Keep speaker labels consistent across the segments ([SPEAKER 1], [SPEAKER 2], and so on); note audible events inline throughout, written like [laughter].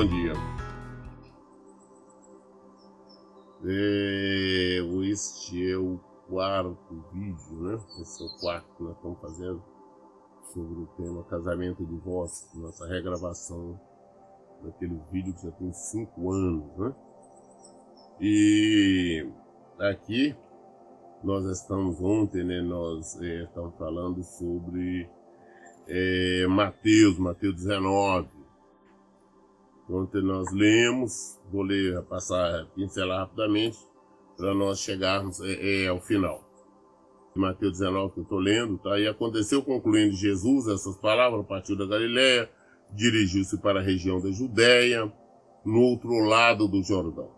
[SPEAKER 1] Bom dia. É, este é o quarto vídeo, né? Esse é o quarto que nós estamos fazendo sobre o tema casamento e divórcio, nossa regravação daquele vídeo que já tem cinco anos, né? E aqui nós estamos ontem, né? Nós é, estamos falando sobre é, Mateus, Mateus 19. Ontem nós lemos, vou ler, passar, pincelar rapidamente, para nós chegarmos é, é, ao final. Mateus 19 que eu estou lendo, tá? E aconteceu, concluindo Jesus essas palavras, partiu da Galiléia, dirigiu-se para a região da Judéia, no outro lado do Jordão.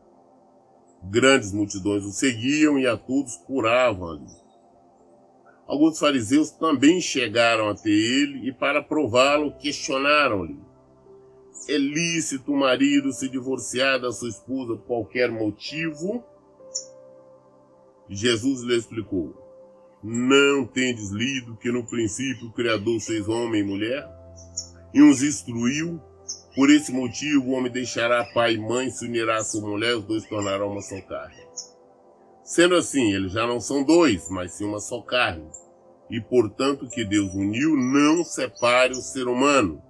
[SPEAKER 1] Grandes multidões o seguiam e a todos curavam ali. Alguns fariseus também chegaram até ele e, para prová-lo, questionaram-lhe: É lícito o marido se divorciar da sua esposa por qualquer motivo? Jesus lhe explicou: Não tendes lido que no princípio o Criador fez homem e mulher? E os instruiu. Por esse motivo, o homem deixará pai e mãe, se unirá a sua mulher, os dois tornarão uma só carne. Sendo assim, eles já não são dois, mas sim uma só carne. E portanto que Deus uniu, não separe o ser humano.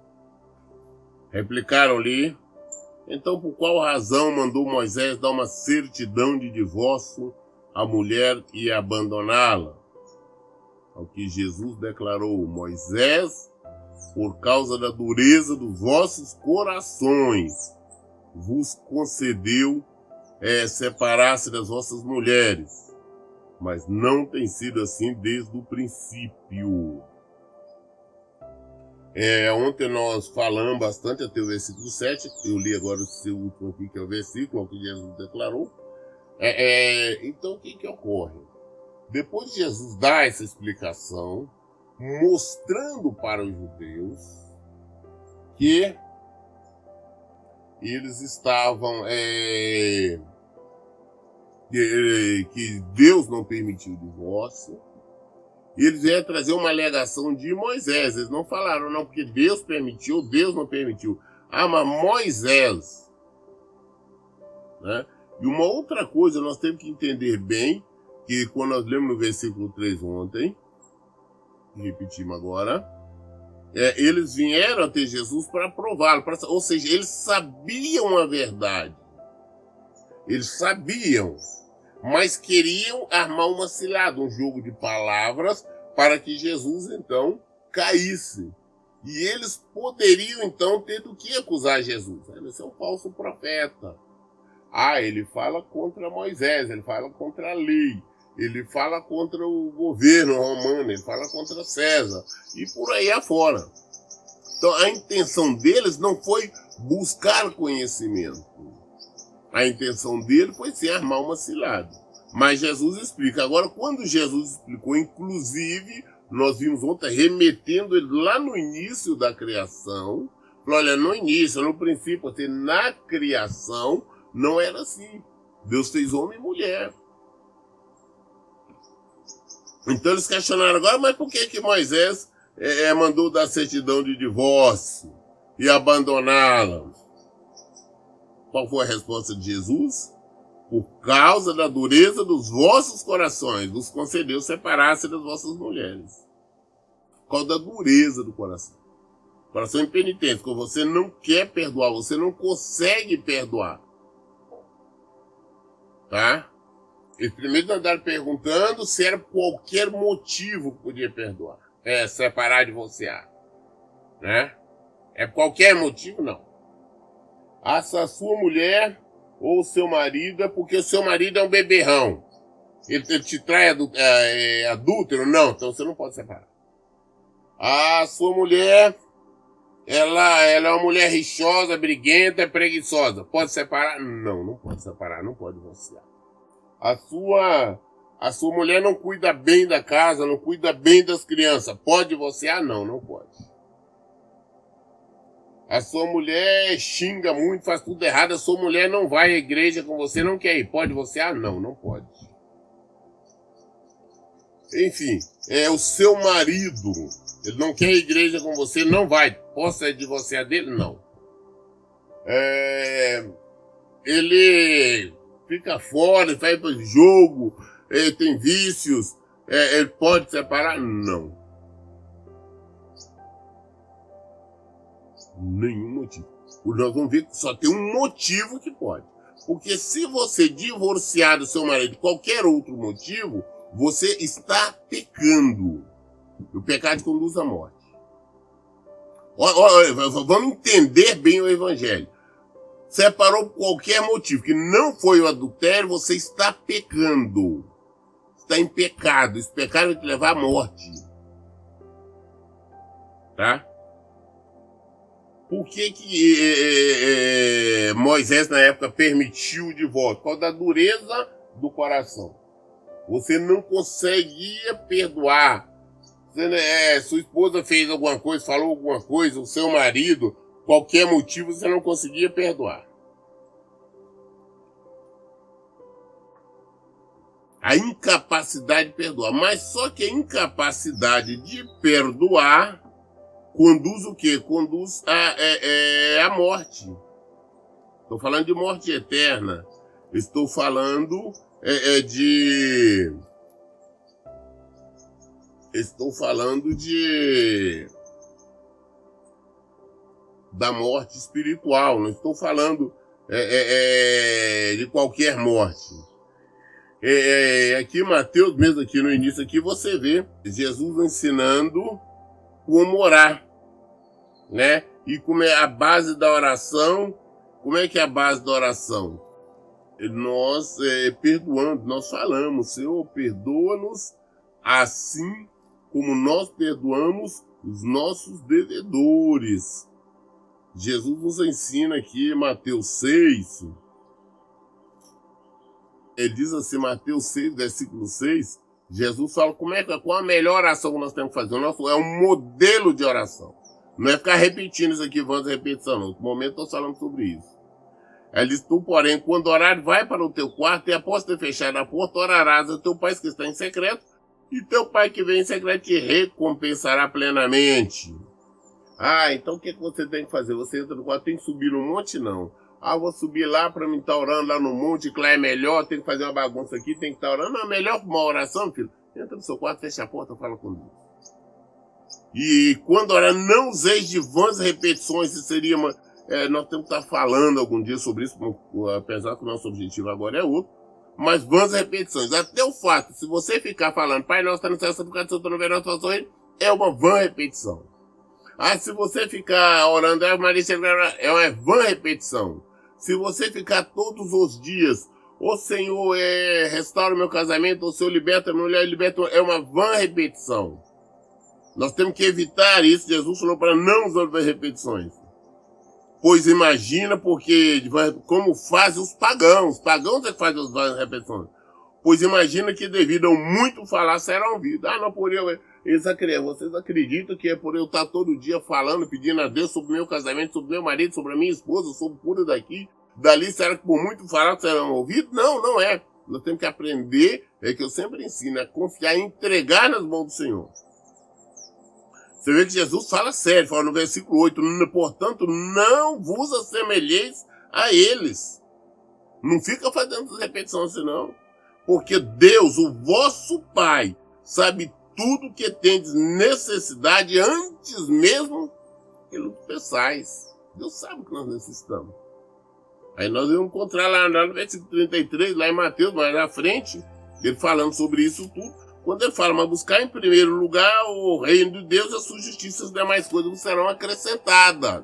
[SPEAKER 1] Replicaram-lhe, então por qual razão mandou Moisés dar uma certidão de divórcio à mulher e abandoná-la? Ao que Jesus declarou, Moisés, por causa da dureza dos vossos corações, vos concedeu é, separar-se das vossas mulheres, mas não tem sido assim desde o princípio. É, ontem nós falamos bastante até o versículo 7, eu li agora o seu último aqui, que é o versículo que Jesus declarou. É, é, então, o que, que ocorre? Depois de Jesus dar essa explicação, mostrando para os judeus que eles estavam é, que, que Deus não permitiu o divórcio. Eles iam trazer uma alegação de Moisés. Eles não falaram, não, porque Deus permitiu, Deus não permitiu. Ah, mas Moisés. Né? E uma outra coisa, nós temos que entender bem, que quando nós lemos no versículo 3 ontem, repetimos agora, é, eles vieram até Jesus para prová-lo, ou seja, eles sabiam a verdade. Eles sabiam mas queriam armar uma cilada, um jogo de palavras, para que Jesus então caísse. E eles poderiam então ter do que acusar Jesus. Ele é um falso profeta. Ah, ele fala contra Moisés, ele fala contra a lei, ele fala contra o governo romano, ele fala contra César, e por aí afora. Então a intenção deles não foi buscar conhecimento. A intenção dele foi se armar uma cilada. Mas Jesus explica. Agora, quando Jesus explicou, inclusive, nós vimos ontem remetendo ele lá no início da criação. Falou, olha, no início, no princípio, assim, na criação, não era assim. Deus fez homem e mulher. Então eles questionaram agora, mas por que que Moisés é mandou dar certidão de divórcio e abandoná-la? Qual foi a resposta de Jesus? Por causa da dureza dos vossos corações, vos concedeu separar-se das vossas mulheres. Por causa da dureza do coração. Coração impenitente, quando você não quer perdoar, você não consegue perdoar. Tá? Eles primeiro andaram perguntando se era qualquer motivo que podia perdoar. É, separar, divorciar. Né? É qualquer motivo? Não a sua mulher ou o seu marido porque o seu marido é um beberrão. Ele, ele te trai é, é, adúltero? Não, então você não pode separar. A sua mulher, ela, ela é uma mulher rixosa, briguenta, preguiçosa. Pode separar? Não, não pode separar, não pode divorciar. A sua, a sua mulher não cuida bem da casa, não cuida bem das crianças. Pode divorciar? Não, não pode. A sua mulher xinga muito, faz tudo errado. A sua mulher não vai à igreja com você, não quer ir. Pode você? Ah, não, não pode. Enfim, é o seu marido. Ele não quer a igreja com você, não vai. Posso divorciar dele? Não. é, ele fica fora, sai para jogo, tem vícios, é, ele pode separar? Não. Nenhum motivo. Nós vamos ver que só tem um motivo que pode. Porque se você divorciar do seu marido qualquer outro motivo, você está pecando. O pecado conduz à morte. Olha, vamos entender bem o evangelho. Separou por qualquer motivo, que não foi o adultério, você está pecando. Está em pecado. Esse pecado vai te levar à morte. Tá? Por que, que é, é, Moisés, na época, permitiu o divórcio? Por causa da dureza do coração. Você não conseguia perdoar. Você, é, sua esposa fez alguma coisa, falou alguma coisa, o seu marido, qualquer motivo, você não conseguia perdoar. A incapacidade de perdoar. Mas só que a incapacidade de perdoar conduz o quê? Conduz a, é, é, a morte. Estou falando de morte eterna. Estou falando é, é, de. Estou falando de. Da morte espiritual. Não estou falando é, é, é de qualquer morte. É, aqui, Mateus, mesmo aqui no início, aqui você vê Jesus ensinando como orar, né? E como é a base da oração, como é que é a base da oração? Nós é, perdoando, nós falamos, Senhor, perdoa-nos assim como nós perdoamos os nossos devedores. Jesus nos ensina aqui em Mateus 6, ele diz assim, Mateus 6, versículo 6, Jesus fala como é, qual a melhor oração que nós temos que fazer. O nosso é um modelo de oração. Não é ficar repetindo isso aqui, vamos repetição, não. No momento estou falando sobre isso. Ele diz, tu, porém, quando orar, vai para o teu quarto e após ter fechado a porta, orarás ao teu pai que está em secreto, e teu pai que vem em secreto te recompensará plenamente. Ah, então o que, que você tem que fazer? Você entra no quarto, tem que subir no monte? Não. Ah, vou subir lá para me estar orando lá no monte, que lá é melhor, tem que fazer uma bagunça aqui, tem que estar orando. Não, é melhor uma oração, filho. Entra no seu quarto, fecha a porta, fala com Deus. E quando orar, não useis de vãs repetições, isso seria uma. É, nós temos que estar falando algum dia sobre isso, apesar que o nosso objetivo agora é outro. Mas vãs repetições. Até o fato, se você ficar falando, Pai nosso está no céu, santificado seja o nome, verão, é uma vã repetição. Ah, se você ficar orando, é uma vã repetição. Se você ficar todos os dias, o Senhor é, restaura o meu casamento, o Senhor liberta a minha mulher, liberta, é uma vã repetição. Nós temos que evitar isso. Jesus falou para não usar repetições. Pois imagina, porque como fazem os pagãos, os pagãos é que fazem as repetições. Pois imagina que devido a muito falar serão ouvidos. Ah, não, por eu. Eles acreditam, vocês acreditam que é por eu estar todo dia falando, pedindo a Deus sobre meu casamento, sobre meu marido, sobre a minha esposa, sobre puro daqui, dali, será que por muito falar serão ouvidos? Não, não é. Nós temos que aprender, é que eu sempre ensino, a confiar e entregar nas mãos do Senhor. Você vê que Jesus fala sério, fala no versículo 8, portanto, não vos assemelheis a eles. Não fica fazendo repetição assim, não. Porque Deus, o vosso Pai, sabe tudo que tendes necessidade antes mesmo que o peçais. Deus sabe o que nós necessitamos. Aí nós vamos encontrar lá, lá no versículo 33, lá em Mateus, mais à frente, ele falando sobre isso tudo. Quando ele fala, mas buscar em primeiro lugar o reino de Deus, a sua justiça e as demais coisas serão acrescentadas.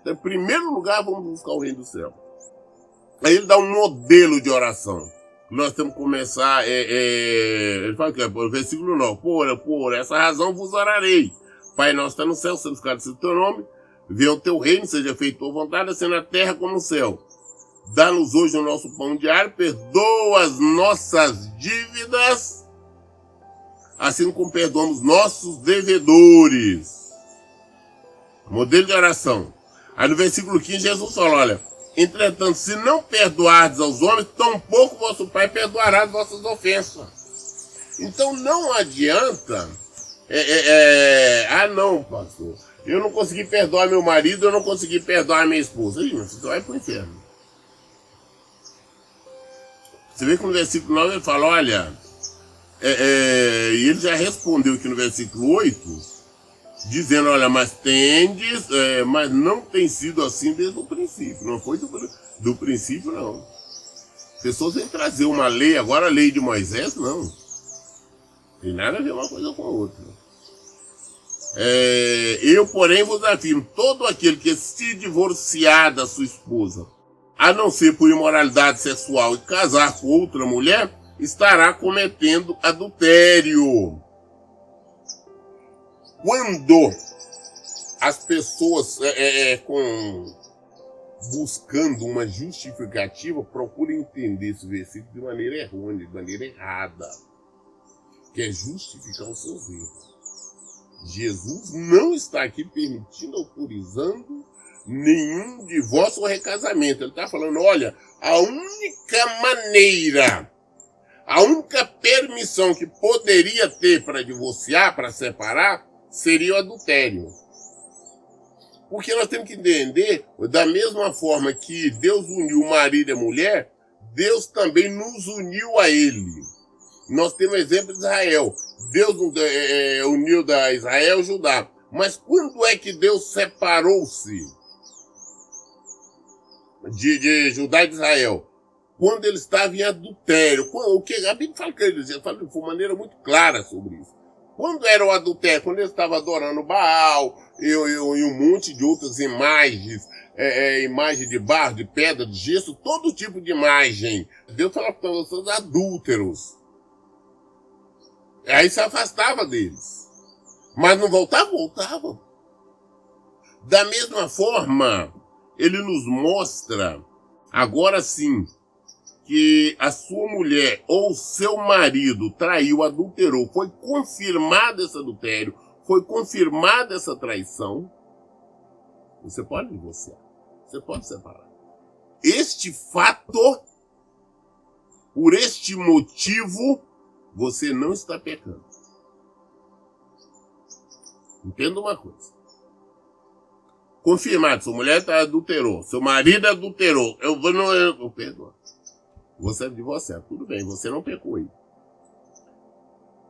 [SPEAKER 1] Então, em primeiro lugar, vamos buscar o reino do céu. Aí ele dá um modelo de oração nós temos que começar, é, é, ele fala que é, versículo 9, por, por essa razão vos orarei. Pai nosso está no céu, santificado seja o teu nome, venha o teu reino, seja feito tua vontade, assim na terra como no céu. Dá-nos hoje o nosso pão diário, perdoa as nossas dívidas, assim como perdoamos nossos devedores. Modelo de oração. Aí no versículo 15, Jesus fala, olha, Entretanto, se não perdoardes aos homens, tampouco vosso Pai perdoará as vossas ofensas. Então não adianta É, é, é, ah, não, pastor. Eu não consegui perdoar meu marido, eu não consegui perdoar minha esposa. Ih, você vai pro inferno. Você vê que no versículo 9 ele fala, olha, é, é, e ele já respondeu aqui no versículo 8, dizendo, olha, mas tendes, é, mas não tem sido assim desde o princípio. Não foi do, do princípio, não. Pessoas vêm trazer uma lei, agora a lei de Moisés, não. Tem nada a ver uma coisa com a outra. É, eu, porém, vos afirmo, todo aquele que se divorciar da sua esposa, a não ser por imoralidade sexual e casar com outra mulher, estará cometendo adultério. Quando as pessoas é, é, é, com buscando uma justificativa procuram entender esse versículo de maneira errônea, de maneira errada, que é justificar os seus erros. Jesus não está aqui permitindo, autorizando nenhum divórcio ou recasamento. Ele está falando, olha, a única maneira a única permissão que poderia ter para divorciar, para separar, seria o adultério. Porque nós temos que entender, da mesma forma que Deus uniu o marido e a mulher, Deus também nos uniu a ele. Nós temos o exemplo de Israel. Deus é, é, uniu da Israel e Judá. Mas quando é que Deus separou-se de, de Judá e de Israel? Quando ele estava em adultério. O que a Bíblia fala que ele dizia, fala de maneira muito clara sobre isso. Quando era o adultério, quando ele estava adorando Baal e, um monte de outras imagens, é, é, imagem de barro, de pedra, de gesso, todo tipo de imagem. Deus falava para vocês adúlteros. Aí se afastava deles. Mas não voltava? Voltava. Da mesma forma, ele nos mostra, agora sim, que a sua mulher ou seu marido traiu, adulterou, foi confirmado esse adultério, foi confirmada essa traição, você pode divorciar. Você pode separar. Este fato, por este motivo, você não está pecando. Entenda uma coisa. Confirmado, sua mulher tá adulterou, seu marido adulterou, eu vou não eu, eu perdoo. Você é divorciado. Tudo bem, você não pecou aí.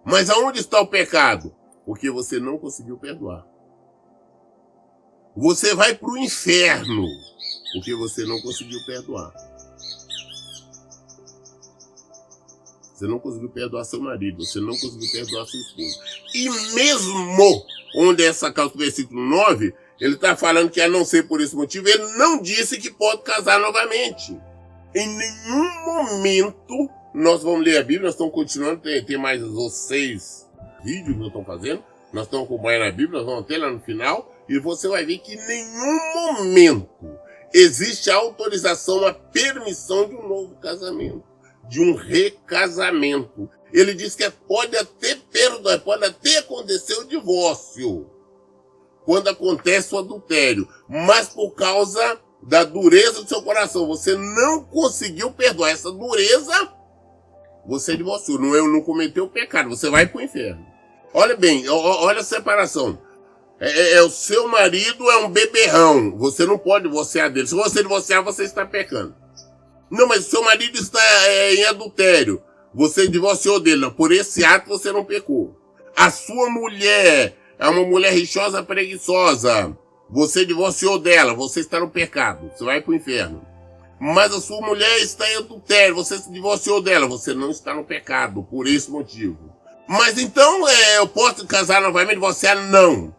[SPEAKER 1] Mas aonde está o pecado? Porque você não conseguiu perdoar. Você vai para o inferno porque você não conseguiu perdoar. Você não conseguiu perdoar seu marido, você não conseguiu perdoar sua esposa. E mesmo onde essa causa do versículo 9, ele está falando que a não ser por esse motivo, ele não disse que pode casar novamente. Em nenhum momento nós vamos ler a Bíblia, nós estamos continuando, tem, tem mais os seis vídeos que nós estamos fazendo, nós estamos acompanhando a Bíblia, nós vamos ter lá no final, e você vai ver que em nenhum momento existe a autorização, a permissão de um novo casamento, de um recasamento. Ele diz que pode até perdoar, pode até acontecer o divórcio, quando acontece o adultério, mas por causa da dureza do seu coração, você não conseguiu perdoar essa dureza, você divorciou, não, eu não cometeu pecado, você vai para o inferno. Olha bem, olha a separação. É, é, é, o seu marido é um beberrão, você não pode divorciar dele. Se você divorciar, você está pecando. Não, mas o seu marido está é, em adultério, você divorciou dele, por esse ato você não pecou. A sua mulher é uma mulher rixosa, preguiçosa, você divorciou dela, você está no pecado, você vai para o inferno. Mas a sua mulher está em adultério, você se divorciou dela, você não está no pecado, por esse motivo. Mas então é, eu posso casar novamente, divorciar? Não.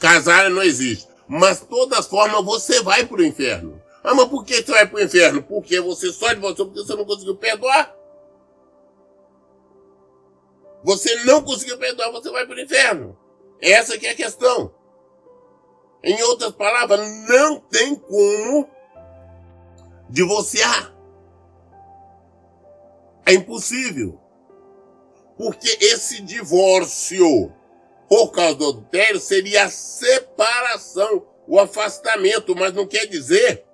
[SPEAKER 1] Casar não existe. Mas de todas formas você vai para o inferno. Ah, mas por que você vai para o inferno? Porque você só divorciou porque você não conseguiu perdoar. Você não conseguiu perdoar, você vai para o inferno. Essa que é a questão. Em outras palavras, não tem como divorciar. É impossível. Porque esse divórcio, por causa do adultério, seria a separação, o afastamento, mas não quer dizer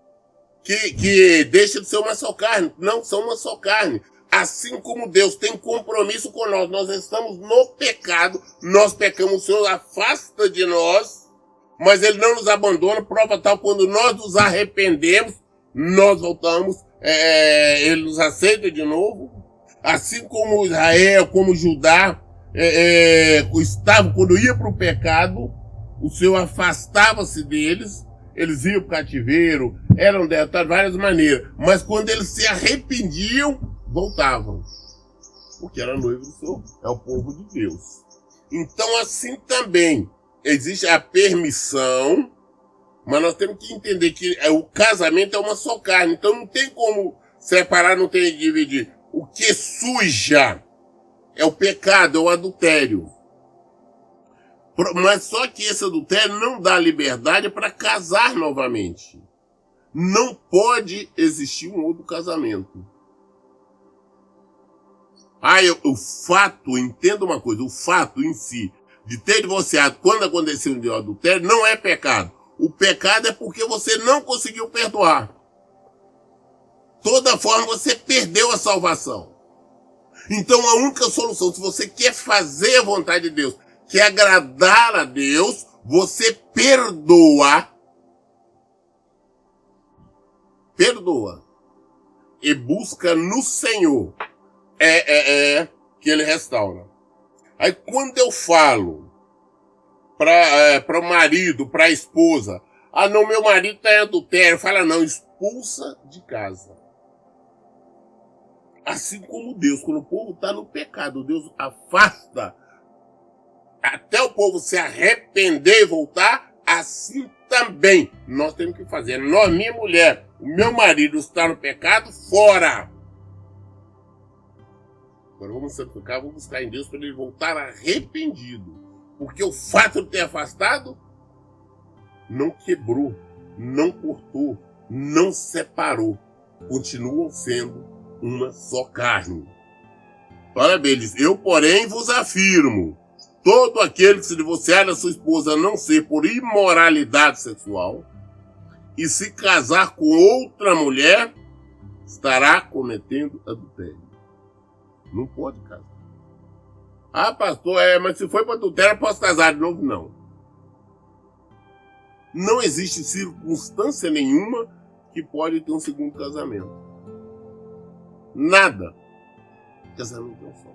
[SPEAKER 1] que, que deixa de ser uma só carne. Não são uma só carne. Assim como Deus tem compromisso com nós, nós estamos no pecado, nós pecamos, o Senhor afasta de nós, mas Ele não nos abandona, prova tal, quando nós nos arrependemos, nós voltamos, é, Ele nos aceita de novo, assim como Israel, como Judá, é, é, estava, quando ia para o pecado, o Senhor afastava-se deles, eles iam para o cativeiro, eram derrotados de várias maneiras, mas quando eles se arrependiam, voltavam. Porque era noivo do Senhor, é o povo de Deus. Então, assim também, existe a permissão, mas nós temos que entender que é, o casamento é uma só carne, então não tem como separar, não tem que dividir. O que suja é o pecado, é o adultério. Mas só que esse adultério não dá liberdade para casar novamente. Não pode existir um outro casamento. Ah, eu, o fato, entenda uma coisa, o fato em si de ter divorciado quando aconteceu um adultério não é pecado. O pecado é porque você não conseguiu perdoar. Toda forma você perdeu a salvação. Então a única solução, se você quer fazer a vontade de Deus, quer agradar a Deus, você perdoa. Perdoa. E busca no Senhor é, é, é que ele restaura. Aí quando eu falo para é, o marido, para a esposa, ah não, meu marido está em adultério, fala não, expulsa de casa. Assim como Deus, quando o povo está no pecado, Deus afasta até o povo se arrepender e voltar, assim também nós temos que fazer. Nós, minha mulher, o meu marido está no pecado, fora. Agora vamos santificar, vamos buscar em Deus para ele voltar arrependido. Porque o fato de ter afastado não quebrou, não cortou, não separou. Continuam sendo uma só carne. Parabéns. Eu, porém, vos afirmo: todo aquele que se divorciar da sua esposa não ser por imoralidade sexual e se casar com outra mulher, estará cometendo adultério. Não pode casar. Ah, pastor, é, mas se foi para adultério, posso casar de novo? Não. Não existe circunstância nenhuma que pode ter um segundo casamento. Nada. Casamento é um só.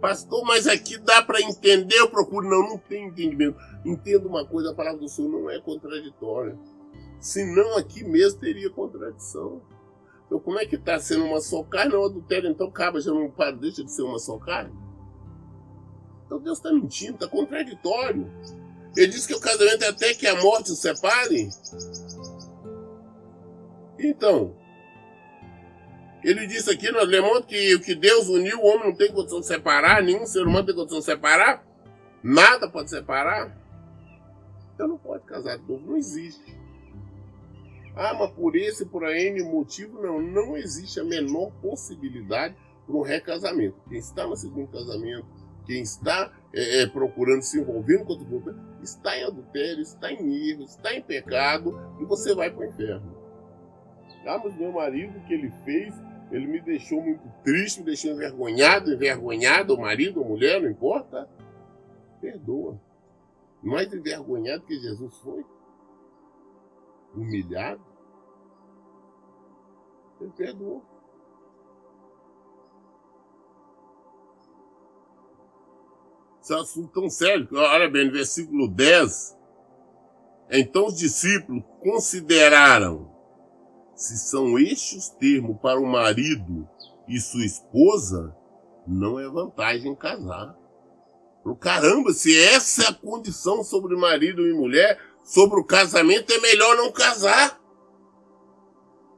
[SPEAKER 1] Pastor, mas aqui dá para entender, eu procuro. Não, não tem entendimento. Entenda uma coisa, a palavra do Senhor não é contraditória. Senão aqui mesmo teria contradição. Então, como é que está sendo uma só carne? O adultério, então, acaba, já não para, deixa de ser uma só carne? Então, Deus está mentindo, está contraditório. Ele diz que o casamento é até que a morte o separe. Então, ele disse aqui no Lemont que o que Deus uniu, o homem não tem condição de separar, nenhum ser humano tem condição de separar, nada pode separar. Então não pode casar de novo, não existe. Ah, mas por esse, por N motivo, não. Não existe a menor possibilidade para um recasamento. Quem está no segundo casamento, quem está é, é, procurando se envolver com outro grupo, está em adultério, está em erro, está em pecado e você vai para o inferno. Ah, mas meu marido, o que ele fez, ele me deixou muito triste, me deixou envergonhado, envergonhado, o marido ou mulher, não importa. Perdoa. Mais envergonhado que Jesus foi humilhado, ele perdoou. Isso é assunto tão sério. Olha bem, no versículo 10. Então os discípulos consideraram se são estes os termos para o marido e sua esposa, não é vantagem casar. Pro caramba, se essa é a condição sobre marido e mulher, sobre o casamento, é melhor não casar.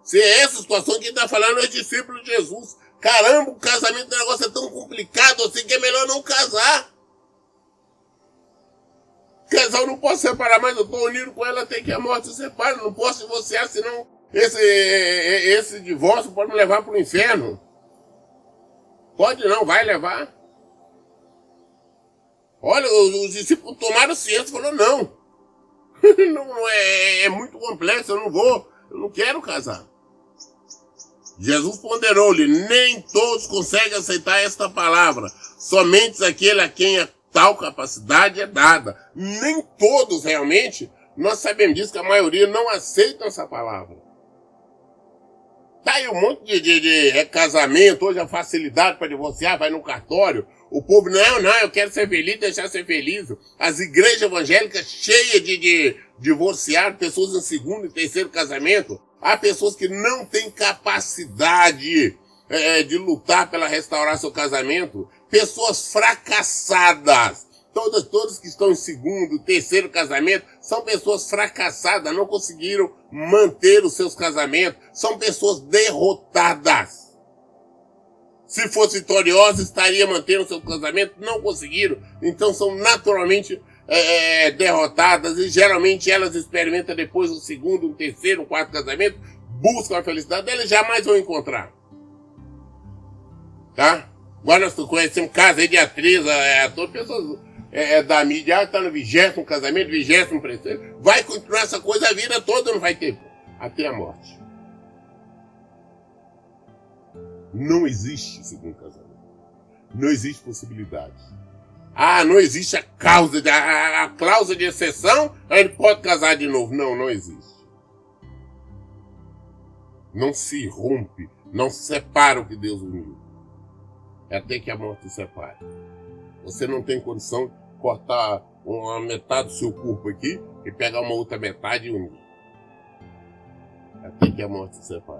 [SPEAKER 1] Se é essa situação que está falando é discípulo de Jesus. Caramba, o casamento o negócio é tão complicado assim que é melhor não casar. Casal não posso separar, mas eu estou unido com ela até que a morte se separe. Não posso divorciar, senão esse, esse divórcio pode me levar para o inferno. Pode não, vai levar. Olha, os discípulos tomaram ciência e falaram, não. [laughs] não é, é muito complexo, eu não vou, eu não quero casar. Jesus ponderou-lhe: nem todos conseguem aceitar esta palavra, somente aquele a quem a tal capacidade é dada. Nem todos realmente, nós sabemos disso, que a maioria não aceita essa palavra. Tá aí um monte de, de, de é casamento, hoje a facilidade para divorciar, vai no cartório. O povo, não, não, eu quero ser feliz, deixar ser feliz. As igrejas evangélicas cheias de, de pessoas em segundo e terceiro casamento. Há pessoas que não têm capacidade é, de lutar pela restaurar seu casamento. Pessoas fracassadas. Todas, todas que estão em segundo, terceiro casamento, são pessoas fracassadas, não conseguiram manter os seus casamentos. São pessoas derrotadas. Se fosse vitoriosa, estaria mantendo seu casamento, não conseguiram. Então são naturalmente é, é, derrotadas e geralmente elas experimentam depois um segundo, um terceiro, um quarto casamento, buscam a felicidade elas jamais vão encontrar. Tá? Agora nós conhecemos casos aí de atriz, é, ator, pessoas é, é, da mídia, está no vigésimo casamento, vigésimo terceiro, vai continuar essa coisa a vida toda, não vai ter até a morte. Não existe segundo casamento. Não existe possibilidade. Ah, não existe a causa, de, a, a cláusula de exceção, gente pode casar de novo. Não, não existe. Não se rompe, não se separa o que Deus uniu. É até que a morte separe. Você não tem condição de cortar uma metade do seu corpo aqui e pegar uma outra metade e unir. É até que a morte separe.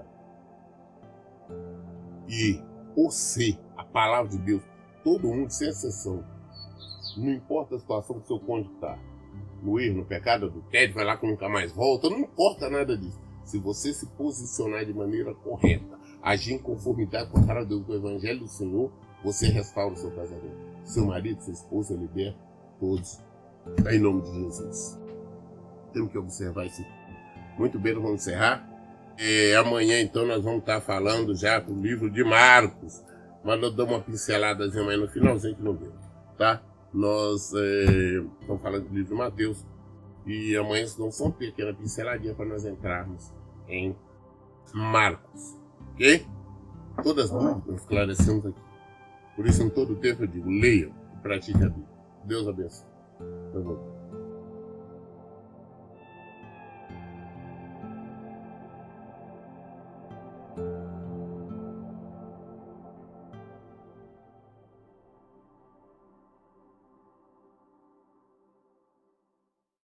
[SPEAKER 1] E você, a palavra de Deus, todo mundo, sem exceção, não importa a situação que seu cônjuge está. No erro, no pecado, do tédio, vai lá que nunca mais volta. Não importa nada disso. Se você se posicionar de maneira correta, agir em conformidade com a palavra do Evangelho do Senhor, você restaura o seu casamento. Seu marido, sua esposa, liberta todos. Em nome de Jesus. Temos que observar isso. Muito bem, vamos encerrar. E amanhã, então, nós vamos estar falando já do livro de Marcos. Mas eu dou uma pinceladazinha mais no finalzinho que não. Tá? nós é, estamos falando do livro de Mateus e amanhã não são pequena pinceladinha para nós entrarmos em Marcos, ok? Todas as dúvidas esclarecemos aqui. Por isso, em todo tempo eu digo, leiam e pratiquem a Bíblia. Deus abençoe.